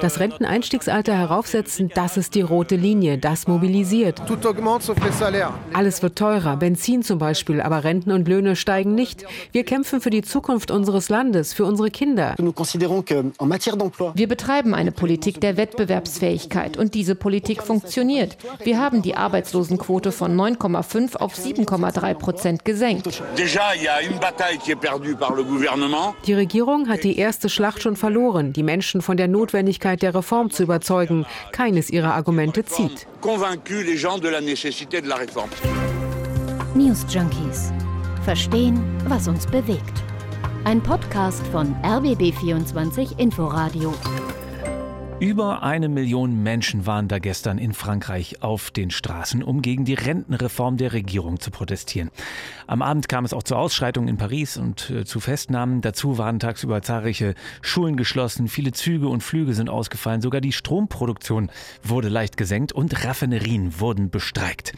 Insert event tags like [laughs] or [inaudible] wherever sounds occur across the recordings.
Das Renteneinstiegsalter heraufsetzen, das ist die rote Linie, das mobilisiert. Alles wird teurer, Benzin zum Beispiel, aber Renten und Löhne steigen nicht. Wir kämpfen für die Zukunft unseres Landes, für unsere Kinder. Wir betreiben eine Politik der Wettbewerbsfähigkeit und diese Politik funktioniert. Wir haben die Arbeitslosenquote von 9,5 auf 7,3 Prozent gesenkt. Die Regierung hat die erste Schlacht schon verloren, die Menschen von der Notwendigkeit der Reform zu überzeugen. Keines ihrer Argumente zieht. News Junkies. Verstehen, was uns bewegt. Ein Podcast von RBB24 Inforadio. Über eine Million Menschen waren da gestern in Frankreich auf den Straßen, um gegen die Rentenreform der Regierung zu protestieren. Am Abend kam es auch zu Ausschreitungen in Paris und äh, zu Festnahmen. Dazu waren tagsüber zahlreiche Schulen geschlossen, viele Züge und Flüge sind ausgefallen, sogar die Stromproduktion wurde leicht gesenkt und Raffinerien wurden bestreikt.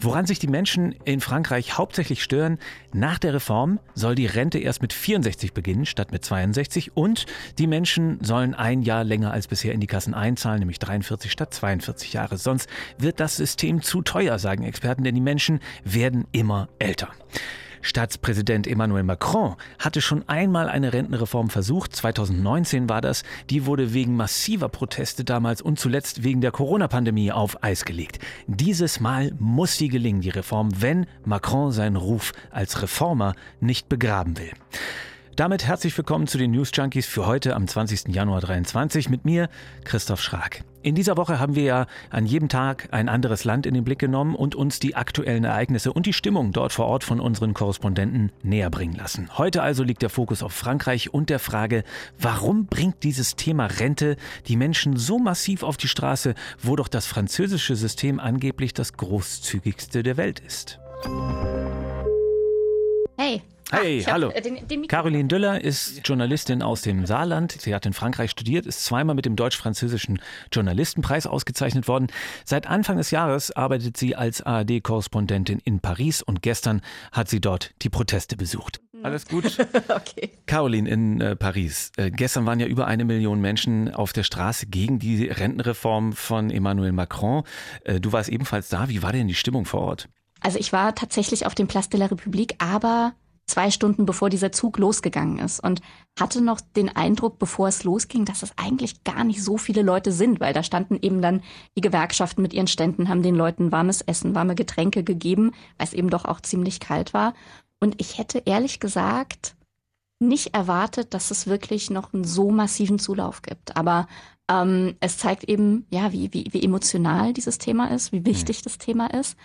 Woran sich die Menschen in Frankreich hauptsächlich stören, nach der Reform soll die Rente erst mit 64 beginnen statt mit 62 und die Menschen sollen ein Jahr länger als bisher in die Kassen einzahlen, nämlich 43 statt 42 Jahre. Sonst wird das System zu teuer, sagen Experten, denn die Menschen werden immer älter. Staatspräsident Emmanuel Macron hatte schon einmal eine Rentenreform versucht. 2019 war das. Die wurde wegen massiver Proteste damals und zuletzt wegen der Corona-Pandemie auf Eis gelegt. Dieses Mal muss sie gelingen, die Reform, wenn Macron seinen Ruf als Reformer nicht begraben will. Damit herzlich willkommen zu den News Junkies für heute am 20. Januar 23 mit mir, Christoph Schrag. In dieser Woche haben wir ja an jedem Tag ein anderes Land in den Blick genommen und uns die aktuellen Ereignisse und die Stimmung dort vor Ort von unseren Korrespondenten näher bringen lassen. Heute also liegt der Fokus auf Frankreich und der Frage, warum bringt dieses Thema Rente die Menschen so massiv auf die Straße, wo doch das französische System angeblich das großzügigste der Welt ist. Hey, Hey, Ah, hallo. äh, den, den Caroline Düller ist Journalistin aus dem Saarland. Sie hat in Frankreich studiert, ist zweimal mit dem deutsch-französischen Journalistenpreis ausgezeichnet worden. Seit Anfang des Jahres arbeitet sie als ARD-Korrespondentin in Paris und gestern hat sie dort die Proteste besucht. Alles gut? [laughs] okay. Caroline in äh, Paris. Äh, gestern waren ja über eine Million Menschen auf der Straße gegen die Rentenreform von Emmanuel Macron. Äh, du warst ebenfalls da. Wie war denn die Stimmung vor Ort? Also ich war tatsächlich auf dem Place de la République, aber zwei Stunden bevor dieser Zug losgegangen ist und hatte noch den Eindruck, bevor es losging, dass es eigentlich gar nicht so viele Leute sind, weil da standen eben dann die Gewerkschaften mit ihren Ständen, haben den Leuten warmes Essen, warme Getränke gegeben, weil es eben doch auch ziemlich kalt war. Und ich hätte ehrlich gesagt nicht erwartet, dass es wirklich noch einen so massiven Zulauf gibt. Aber ähm, es zeigt eben, ja, wie, wie, wie emotional dieses Thema ist, wie wichtig das Thema ist.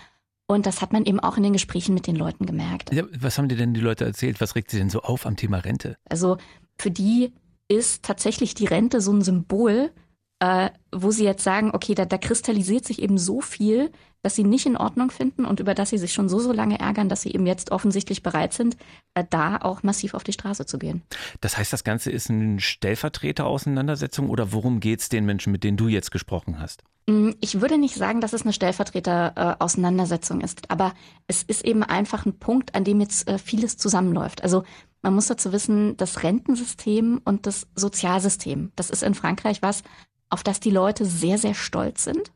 Und das hat man eben auch in den Gesprächen mit den Leuten gemerkt. Ja, was haben dir denn die Leute erzählt? Was regt sie denn so auf am Thema Rente? Also für die ist tatsächlich die Rente so ein Symbol, äh, wo sie jetzt sagen, okay, da, da kristallisiert sich eben so viel, dass sie nicht in Ordnung finden und über das sie sich schon so, so lange ärgern, dass sie eben jetzt offensichtlich bereit sind, äh, da auch massiv auf die Straße zu gehen. Das heißt, das Ganze ist eine Stellvertreter-Auseinandersetzung oder worum geht es den Menschen, mit denen du jetzt gesprochen hast? Mm, Ich würde nicht sagen, dass es eine Stellvertreter-Auseinandersetzung ist, aber es ist eben einfach ein Punkt, an dem jetzt äh, vieles zusammenläuft. Also man muss dazu wissen, das Rentensystem und das Sozialsystem, das ist in Frankreich was, auf das die Leute sehr, sehr stolz sind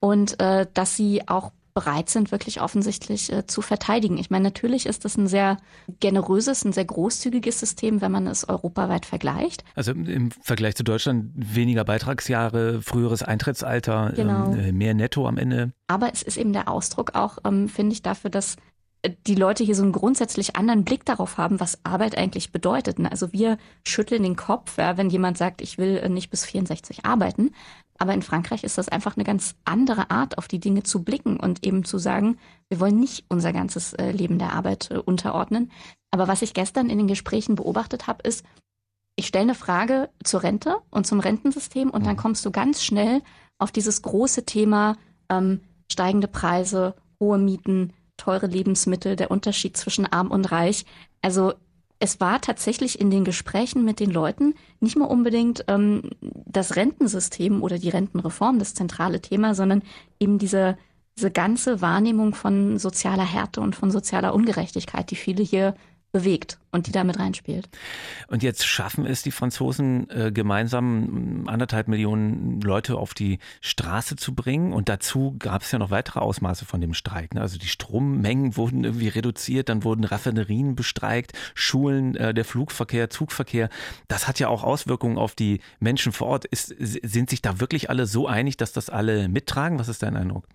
und äh, dass sie auch bereit sind, wirklich offensichtlich äh, zu verteidigen. Ich meine, natürlich ist das ein sehr generöses, ein sehr großzügiges System, wenn man es europaweit vergleicht. Also im Vergleich zu Deutschland weniger Beitragsjahre, früheres Eintrittsalter, Genau. ähm, äh, mehr Netto am Ende. Aber es ist eben der Ausdruck auch, ähm, finde ich, dafür, dass die Leute hier so einen grundsätzlich anderen Blick darauf haben, was Arbeit eigentlich bedeutet. ne? Also wir schütteln den Kopf, ja, wenn jemand sagt, ich will äh, nicht bis 64 arbeiten. Aber in Frankreich ist das einfach eine ganz andere Art, auf die Dinge zu blicken und eben zu sagen, wir wollen nicht unser ganzes äh, Leben der Arbeit äh, unterordnen. Aber was ich gestern in den Gesprächen beobachtet habe, ist, ich stelle eine Frage zur Rente und zum Rentensystem und dann kommst du ganz schnell auf dieses große Thema ähm, steigende Preise, hohe Mieten, teure Lebensmittel, der Unterschied zwischen arm und reich. Also es war tatsächlich in den Gesprächen mit den Leuten nicht mal unbedingt ähm, das Rentensystem oder die Rentenreform das zentrale Thema, sondern eben diese, diese ganze Wahrnehmung von sozialer Härte und von sozialer Ungerechtigkeit, die viele hier bewegt und die da mit reinspielt. Und jetzt schaffen es die Franzosen äh, gemeinsam anderthalb Millionen Leute auf die Straße zu bringen. Und dazu gab es ja noch weitere Ausmaße von dem Streik. Ne? Also die Strommengen wurden irgendwie reduziert, dann wurden Raffinerien bestreikt, Schulen, äh, der Flugverkehr, Zugverkehr. Das hat ja auch Auswirkungen auf die Menschen vor Ort. Ist, sind sich da wirklich alle so einig, dass das alle mittragen? Was ist dein Eindruck?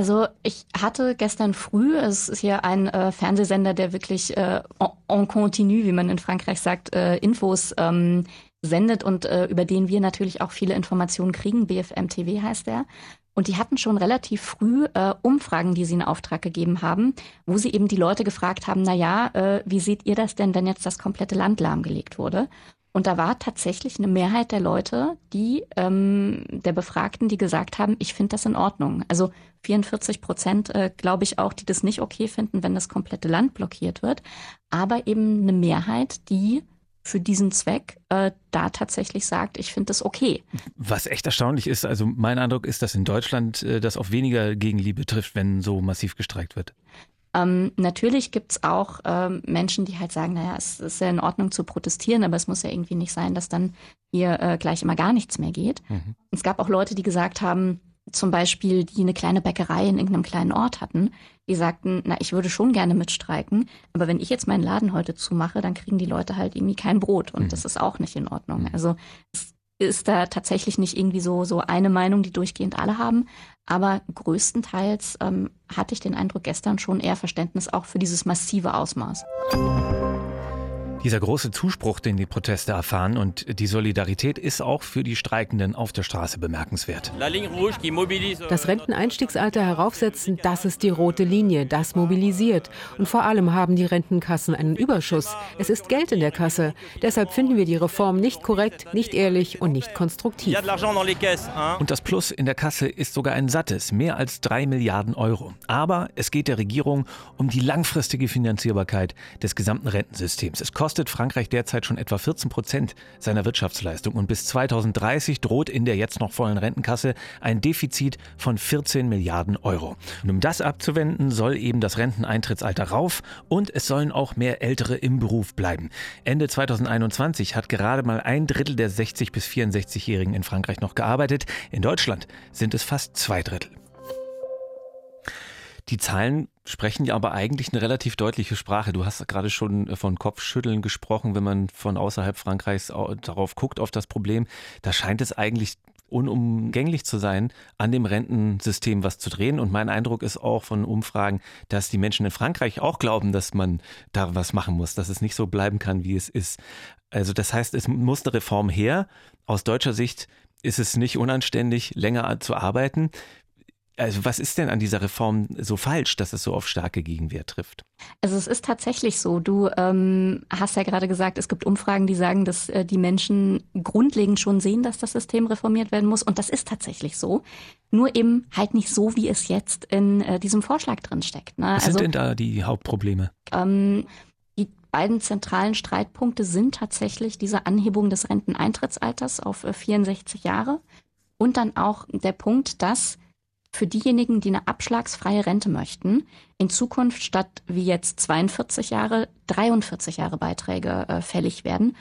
Also ich hatte gestern früh, es ist hier ein äh, Fernsehsender, der wirklich äh, en continu, wie man in Frankreich sagt, äh, Infos ähm, sendet und äh, über den wir natürlich auch viele Informationen kriegen. BFM TV heißt der. Und die hatten schon relativ früh äh, Umfragen, die sie in Auftrag gegeben haben, wo sie eben die Leute gefragt haben, na ja, äh, wie seht ihr das denn, wenn jetzt das komplette Land lahmgelegt wurde? Und da war tatsächlich eine Mehrheit der Leute, die ähm, der Befragten, die gesagt haben, ich finde das in Ordnung. Also 44 Prozent, äh, glaube ich auch, die das nicht okay finden, wenn das komplette Land blockiert wird. Aber eben eine Mehrheit, die für diesen Zweck äh, da tatsächlich sagt, ich finde das okay. Was echt erstaunlich ist, also mein Eindruck ist, dass in Deutschland äh, das auf weniger Gegenliebe trifft, wenn so massiv gestreikt wird. Ähm, natürlich gibt's auch ähm, Menschen, die halt sagen, naja, es ist ja in Ordnung zu protestieren, aber es muss ja irgendwie nicht sein, dass dann hier äh, gleich immer gar nichts mehr geht. Mhm. Es gab auch Leute, die gesagt haben, zum Beispiel, die eine kleine Bäckerei in irgendeinem kleinen Ort hatten, die sagten, na, ich würde schon gerne mitstreiken, aber wenn ich jetzt meinen Laden heute zumache, dann kriegen die Leute halt irgendwie kein Brot und mhm. das ist auch nicht in Ordnung. Mhm. Also es ist da tatsächlich nicht irgendwie so, so eine Meinung, die durchgehend alle haben. Aber größtenteils ähm, hatte ich den Eindruck gestern schon eher Verständnis auch für dieses massive Ausmaß. Dieser große Zuspruch, den die Proteste erfahren und die Solidarität ist auch für die Streikenden auf der Straße bemerkenswert. Das Renteneinstiegsalter heraufsetzen, das ist die rote Linie, das mobilisiert. Und vor allem haben die Rentenkassen einen Überschuss. Es ist Geld in der Kasse. Deshalb finden wir die Reform nicht korrekt, nicht ehrlich und nicht konstruktiv. Und das Plus in der Kasse ist sogar ein sattes, mehr als drei Milliarden Euro. Aber es geht der Regierung um die langfristige Finanzierbarkeit des gesamten Rentensystems. Es kostet kostet Frankreich derzeit schon etwa 14 Prozent seiner Wirtschaftsleistung und bis 2030 droht in der jetzt noch vollen Rentenkasse ein Defizit von 14 Milliarden Euro. Und um das abzuwenden, soll eben das Renteneintrittsalter rauf und es sollen auch mehr Ältere im Beruf bleiben. Ende 2021 hat gerade mal ein Drittel der 60 bis 64-Jährigen in Frankreich noch gearbeitet. In Deutschland sind es fast zwei Drittel. Die Zahlen sprechen ja aber eigentlich eine relativ deutliche Sprache. Du hast gerade schon äh, von Kopfschütteln gesprochen, wenn man von außerhalb Frankreichs darauf guckt, auf das Problem. Da scheint es eigentlich unumgänglich zu sein, an dem Rentensystem was zu drehen. Und mein Eindruck ist auch von Umfragen, dass die Menschen in Frankreich auch glauben, dass man da was machen muss, dass es nicht so bleiben kann, wie es ist. Also das heißt, es muss eine Reform her. Aus deutscher Sicht ist es nicht unanständig, länger zu arbeiten. Also was ist denn an dieser Reform so falsch, dass es so auf starke Gegenwehr trifft? Also es ist tatsächlich so. Du ähm, hast ja gerade gesagt, es gibt Umfragen, die sagen, dass äh, die Menschen grundlegend schon sehen, dass das System reformiert werden muss. Und das ist tatsächlich so. Nur eben halt nicht so, wie es jetzt in äh, diesem Vorschlag drin steckt. Ne? Was also, sind denn da die Hauptprobleme? Ähm, die beiden zentralen Streitpunkte sind tatsächlich diese Anhebung des Renteneintrittsalters auf äh, 64 Jahre und dann auch der Punkt, dass für diejenigen, die eine abschlagsfreie Rente möchten, in Zukunft statt wie jetzt 42 Jahre 43 Jahre Beiträge äh, fällig werden.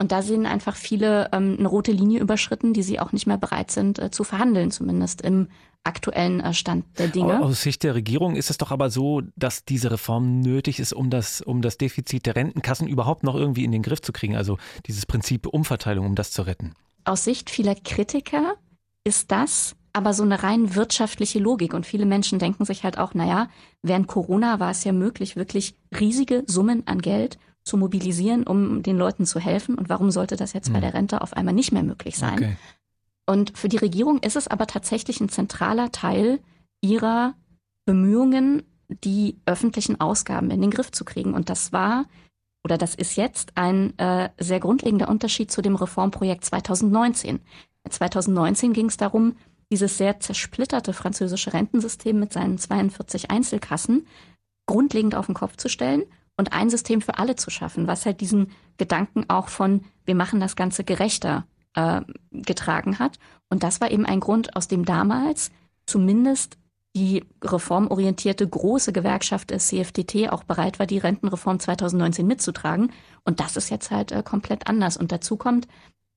Und da sehen einfach viele ähm, eine rote Linie überschritten, die sie auch nicht mehr bereit sind äh, zu verhandeln, zumindest im aktuellen äh, Stand der Dinge. Aus Sicht der Regierung ist es doch aber so, dass diese Reform nötig ist, um das, um das Defizit der Rentenkassen überhaupt noch irgendwie in den Griff zu kriegen. Also dieses Prinzip Umverteilung, um das zu retten. Aus Sicht vieler Kritiker ist das aber so eine rein wirtschaftliche Logik. Und viele Menschen denken sich halt auch, naja, während Corona war es ja möglich, wirklich riesige Summen an Geld zu mobilisieren, um den Leuten zu helfen. Und warum sollte das jetzt hm. bei der Rente auf einmal nicht mehr möglich sein? Okay. Und für die Regierung ist es aber tatsächlich ein zentraler Teil ihrer Bemühungen, die öffentlichen Ausgaben in den Griff zu kriegen. Und das war oder das ist jetzt ein äh, sehr grundlegender Unterschied zu dem Reformprojekt 2019. 2019 ging es darum, dieses sehr zersplitterte französische Rentensystem mit seinen 42 Einzelkassen grundlegend auf den Kopf zu stellen und ein System für alle zu schaffen, was halt diesen Gedanken auch von, wir machen das Ganze gerechter äh, getragen hat. Und das war eben ein Grund, aus dem damals zumindest die reformorientierte große Gewerkschaft des CFDT auch bereit war, die Rentenreform 2019 mitzutragen. Und das ist jetzt halt äh, komplett anders. Und dazu kommt,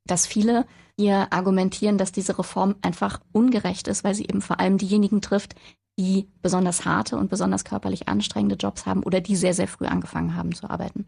dass viele hier argumentieren, dass diese Reform einfach ungerecht ist, weil sie eben vor allem diejenigen trifft, die besonders harte und besonders körperlich anstrengende Jobs haben oder die sehr, sehr früh angefangen haben zu arbeiten.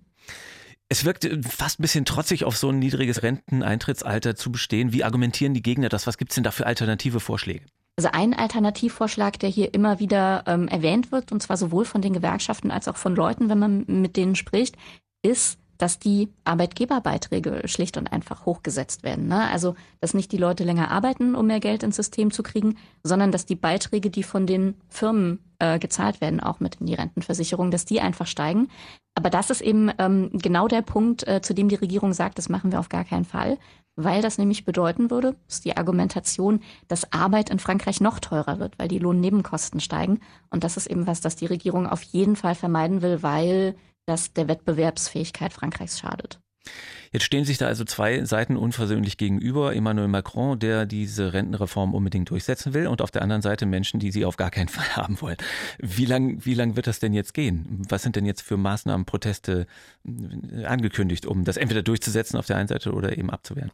Es wirkt äh, fast ein bisschen trotzig, auf so ein niedriges Renteneintrittsalter zu bestehen. Wie argumentieren die Gegner das? Was gibt es denn da für alternative Vorschläge? Also ein Alternativvorschlag, der hier immer wieder ähm, erwähnt wird, und zwar sowohl von den Gewerkschaften als auch von Leuten, wenn man mit denen spricht, ist, dass die Arbeitgeberbeiträge schlicht und einfach hochgesetzt werden. Ne? Also, dass nicht die Leute länger arbeiten, um mehr Geld ins System zu kriegen, sondern dass die Beiträge, die von den Firmen äh, gezahlt werden, auch mit in die Rentenversicherung, dass die einfach steigen. Aber das ist eben ähm, genau der Punkt, äh, zu dem die Regierung sagt, das machen wir auf gar keinen Fall, weil das nämlich bedeuten würde, ist die Argumentation, dass Arbeit in Frankreich noch teurer wird, weil die Lohnnebenkosten steigen. Und das ist eben was, das die Regierung auf jeden Fall vermeiden will, weil das der Wettbewerbsfähigkeit Frankreichs schadet. Jetzt stehen sich da also zwei Seiten unversöhnlich gegenüber. Emmanuel Macron, der diese Rentenreform unbedingt durchsetzen will, und auf der anderen Seite Menschen, die sie auf gar keinen [laughs] Fall haben wollen. Wie lang, wie lang wird das denn jetzt gehen? Was sind denn jetzt für Maßnahmen, Proteste äh, angekündigt, um das entweder durchzusetzen auf der einen Seite oder eben abzuwehren?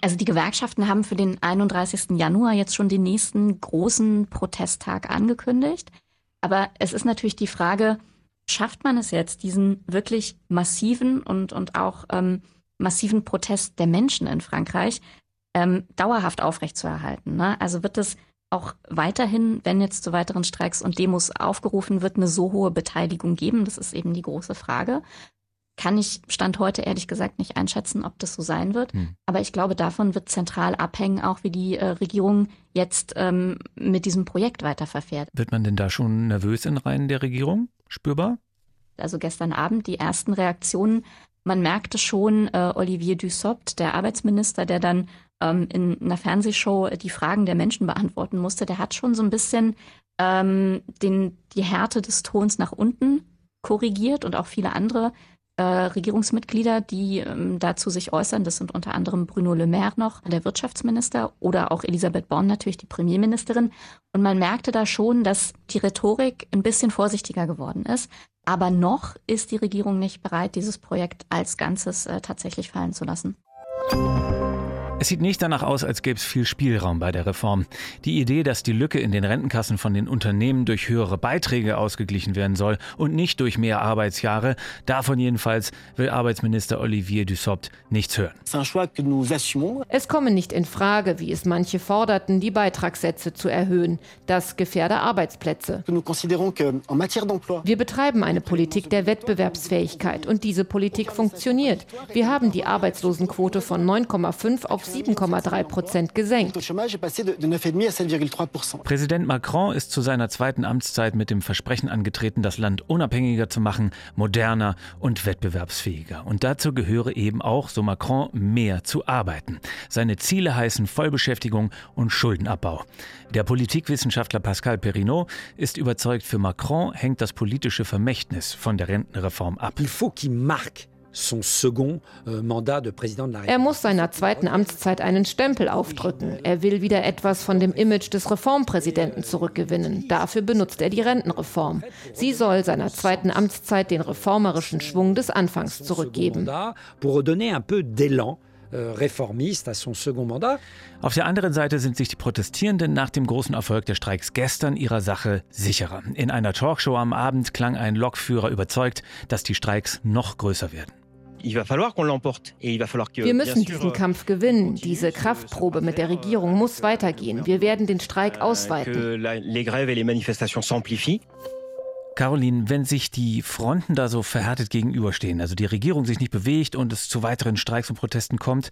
Also die Gewerkschaften haben für den 31. Januar jetzt schon den nächsten großen Protesttag angekündigt. Aber es ist natürlich die Frage, schafft man es jetzt, diesen wirklich massiven und, und auch ähm, massiven Protest der Menschen in Frankreich ähm, dauerhaft aufrechtzuerhalten? Ne? Also wird es auch weiterhin, wenn jetzt zu weiteren Streiks und Demos aufgerufen wird, eine so hohe Beteiligung geben? Das ist eben die große Frage. Kann ich Stand heute ehrlich gesagt nicht einschätzen, ob das so sein wird. Hm. Aber ich glaube, davon wird zentral abhängen, auch wie die äh, Regierung jetzt ähm, mit diesem Projekt weiterverfährt. Wird man denn da schon nervös in Reihen der Regierung? Spürbar? Also gestern Abend die ersten Reaktionen. Man merkte schon, äh, Olivier Dussopt, der Arbeitsminister, der dann ähm, in einer Fernsehshow die Fragen der Menschen beantworten musste, der hat schon so ein bisschen ähm, den, die Härte des Tons nach unten korrigiert und auch viele andere äh, Regierungsmitglieder, die ähm, dazu sich äußern. Das sind unter anderem Bruno Le Maire noch, der Wirtschaftsminister, oder auch Elisabeth Born natürlich, die Premierministerin. Und man merkte da schon, dass die Rhetorik ein bisschen vorsichtiger geworden ist. Aber noch ist die Regierung nicht bereit, dieses Projekt als Ganzes äh, tatsächlich fallen zu lassen. Es sieht nicht danach aus, als gäbe es viel Spielraum bei der Reform. Die Idee, dass die Lücke in den Rentenkassen von den Unternehmen durch höhere Beiträge ausgeglichen werden soll und nicht durch mehr Arbeitsjahre, davon jedenfalls will Arbeitsminister Olivier Dussopt nichts hören. Es komme nicht in Frage, wie es manche forderten, die Beitragssätze zu erhöhen. Das gefährde Arbeitsplätze. Wir betreiben eine Politik der Wettbewerbsfähigkeit und diese Politik funktioniert. Wir haben die Arbeitslosenquote von 9,5 auf 7,3 Prozent gesenkt. Präsident Macron ist zu seiner zweiten Amtszeit mit dem Versprechen angetreten, das Land unabhängiger zu machen, moderner und wettbewerbsfähiger. Und dazu gehöre eben auch, so Macron, mehr zu arbeiten. Seine Ziele heißen Vollbeschäftigung und Schuldenabbau. Der Politikwissenschaftler Pascal Perrineau ist überzeugt, für Macron hängt das politische Vermächtnis von der Rentenreform ab. Il faut qu'il marque er muss seiner zweiten Amtszeit einen Stempel aufdrücken. Er will wieder etwas von dem Image des Reformpräsidenten zurückgewinnen. Dafür benutzt er die Rentenreform. Sie soll seiner zweiten Amtszeit den reformerischen Schwung des Anfangs zurückgeben. Euh, Auf der anderen Seite sind sich die Protestierenden nach dem großen Erfolg der Streiks gestern ihrer Sache sicherer. In einer Talkshow am Abend klang ein Lokführer überzeugt, dass die Streiks noch größer werden. Wir müssen diesen Kampf gewinnen. Diese Kraftprobe mit der Regierung muss weitergehen. Wir werden den Streik euh, ausweiten. Caroline, wenn sich die Fronten da so verhärtet gegenüberstehen, also die Regierung sich nicht bewegt und es zu weiteren Streiks und Protesten kommt,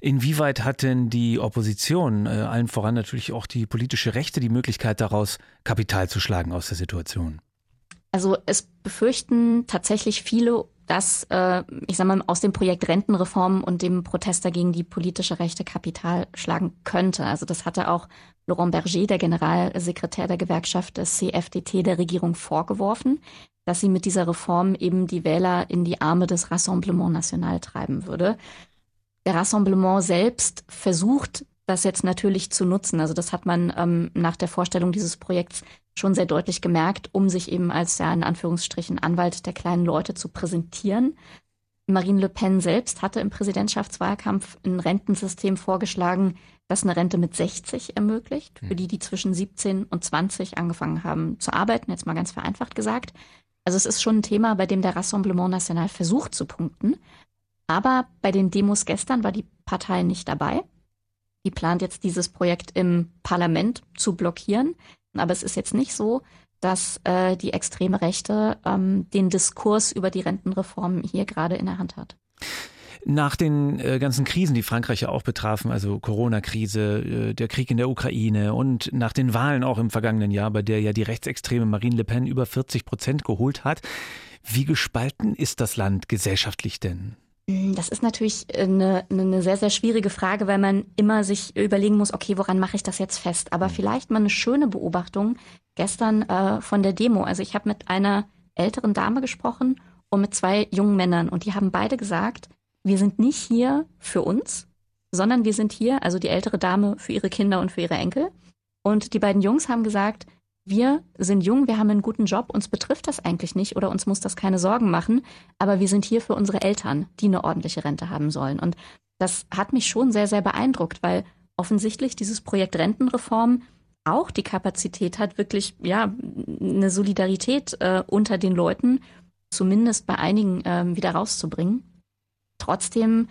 inwieweit hat denn die Opposition, äh, allen voran natürlich auch die politische Rechte, die Möglichkeit daraus, Kapital zu schlagen aus der Situation? Also es befürchten tatsächlich viele dass, äh, ich sag mal, aus dem Projekt Rentenreform und dem Protest dagegen die politische Rechte Kapital schlagen könnte. Also das hatte auch Laurent Berger, der Generalsekretär der Gewerkschaft des CFDT der Regierung vorgeworfen, dass sie mit dieser Reform eben die Wähler in die Arme des Rassemblement National treiben würde. Der Rassemblement selbst versucht das jetzt natürlich zu nutzen. Also das hat man ähm, nach der Vorstellung dieses Projekts schon sehr deutlich gemerkt, um sich eben als ja in Anführungsstrichen Anwalt der kleinen Leute zu präsentieren. Marine Le Pen selbst hatte im Präsidentschaftswahlkampf ein Rentensystem vorgeschlagen, das eine Rente mit 60 ermöglicht, für hm. die, die zwischen 17 und 20 angefangen haben zu arbeiten, jetzt mal ganz vereinfacht gesagt. Also es ist schon ein Thema, bei dem der Rassemblement National versucht zu punkten. Aber bei den Demos gestern war die Partei nicht dabei. Die plant jetzt dieses Projekt im Parlament zu blockieren. Aber es ist jetzt nicht so, dass äh, die extreme Rechte ähm, den Diskurs über die Rentenreform hier gerade in der Hand hat. Nach den äh, ganzen Krisen, die Frankreich ja auch betrafen, also Corona-Krise, äh, der Krieg in der Ukraine und nach den Wahlen auch im vergangenen Jahr, bei der ja die rechtsextreme Marine Le Pen über 40 Prozent geholt hat, wie gespalten ist das Land gesellschaftlich denn? Hm, das ist natürlich eine, eine sehr, sehr schwierige Frage, weil man immer sich überlegen muss, okay, woran mache ich das jetzt fest? Aber mhm. vielleicht mal eine schöne Beobachtung gestern äh, von der Demo. Also ich habe mit einer älteren Dame gesprochen und mit zwei jungen Männern und die haben beide gesagt, wir sind nicht hier für uns, sondern wir sind hier, also die ältere Dame für ihre Kinder und für ihre Enkel. Und die beiden Jungs haben gesagt, wir sind jung, wir haben einen guten Job, uns betrifft das eigentlich nicht oder uns muss das keine Sorgen machen, aber wir sind hier für unsere Eltern, die eine ordentliche Rente haben sollen. Und das hat mich schon sehr, sehr beeindruckt, weil offensichtlich dieses Projekt Rentenreform auch die Kapazität hat, wirklich ja eine Solidarität äh, unter den Leuten, zumindest bei einigen äh, wieder rauszubringen. Trotzdem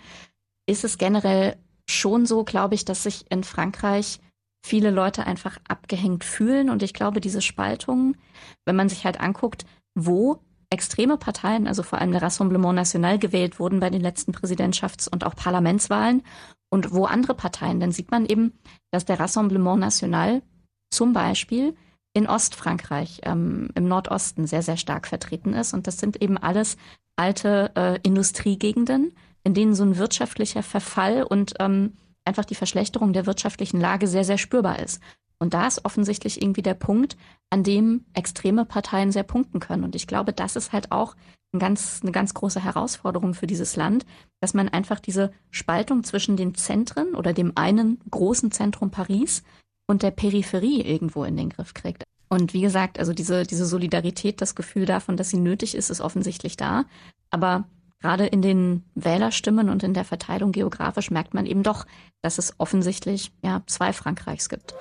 ist es generell schon so, glaube ich, dass sich in Frankreich viele Leute einfach abgehängt fühlen. Und ich glaube, diese Spaltung, wenn man sich halt anguckt, wo extreme Parteien, also vor allem der Rassemblement National, gewählt wurden bei den letzten Präsidentschafts- und auch Parlamentswahlen und wo andere Parteien, dann sieht man eben, dass der Rassemblement National zum Beispiel in Ostfrankreich, ähm, im Nordosten sehr, sehr stark vertreten ist. Und das sind eben alles alte äh, Industriegegenden, in denen so ein wirtschaftlicher Verfall und ähm, einfach die Verschlechterung der wirtschaftlichen Lage sehr, sehr spürbar ist. Und da ist offensichtlich irgendwie der Punkt, an dem extreme Parteien sehr punkten können. Und ich glaube, das ist halt auch ein ganz, eine ganz große Herausforderung für dieses Land, dass man einfach diese Spaltung zwischen den Zentren oder dem einen großen Zentrum Paris und der Peripherie irgendwo in den Griff kriegt. Und wie gesagt, also diese, diese Solidarität, das Gefühl davon, dass sie nötig ist, ist offensichtlich da. Aber gerade in den Wählerstimmen und in der Verteilung geografisch merkt man eben doch, dass es offensichtlich ja zwei Frankreichs gibt.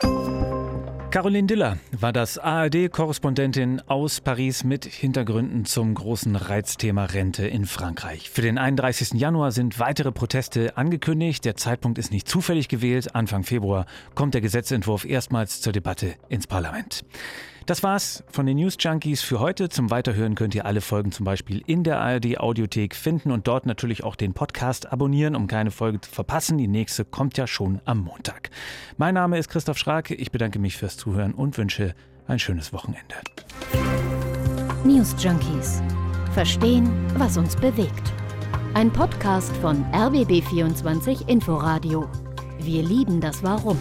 Caroline Diller war das ARD-Korrespondentin aus Paris mit Hintergründen zum großen Reizthema Rente in Frankreich. Für den 31. Januar sind weitere Proteste angekündigt. Der Zeitpunkt ist nicht zufällig gewählt. Anfang Februar kommt der Gesetzentwurf erstmals zur Debatte ins Parlament. Das war's von den News Junkies für heute. Zum Weiterhören könnt ihr alle Folgen zum Beispiel in der ARD Audiothek finden und dort natürlich auch den Podcast abonnieren, um keine Folge zu verpassen. Die nächste kommt ja schon am Montag. Mein Name ist Christoph Schrake. Ich bedanke mich fürs Zuhören und wünsche ein schönes Wochenende. News Junkies. Verstehen, was uns bewegt. Ein Podcast von RBB24 Inforadio. Wir lieben das Warum.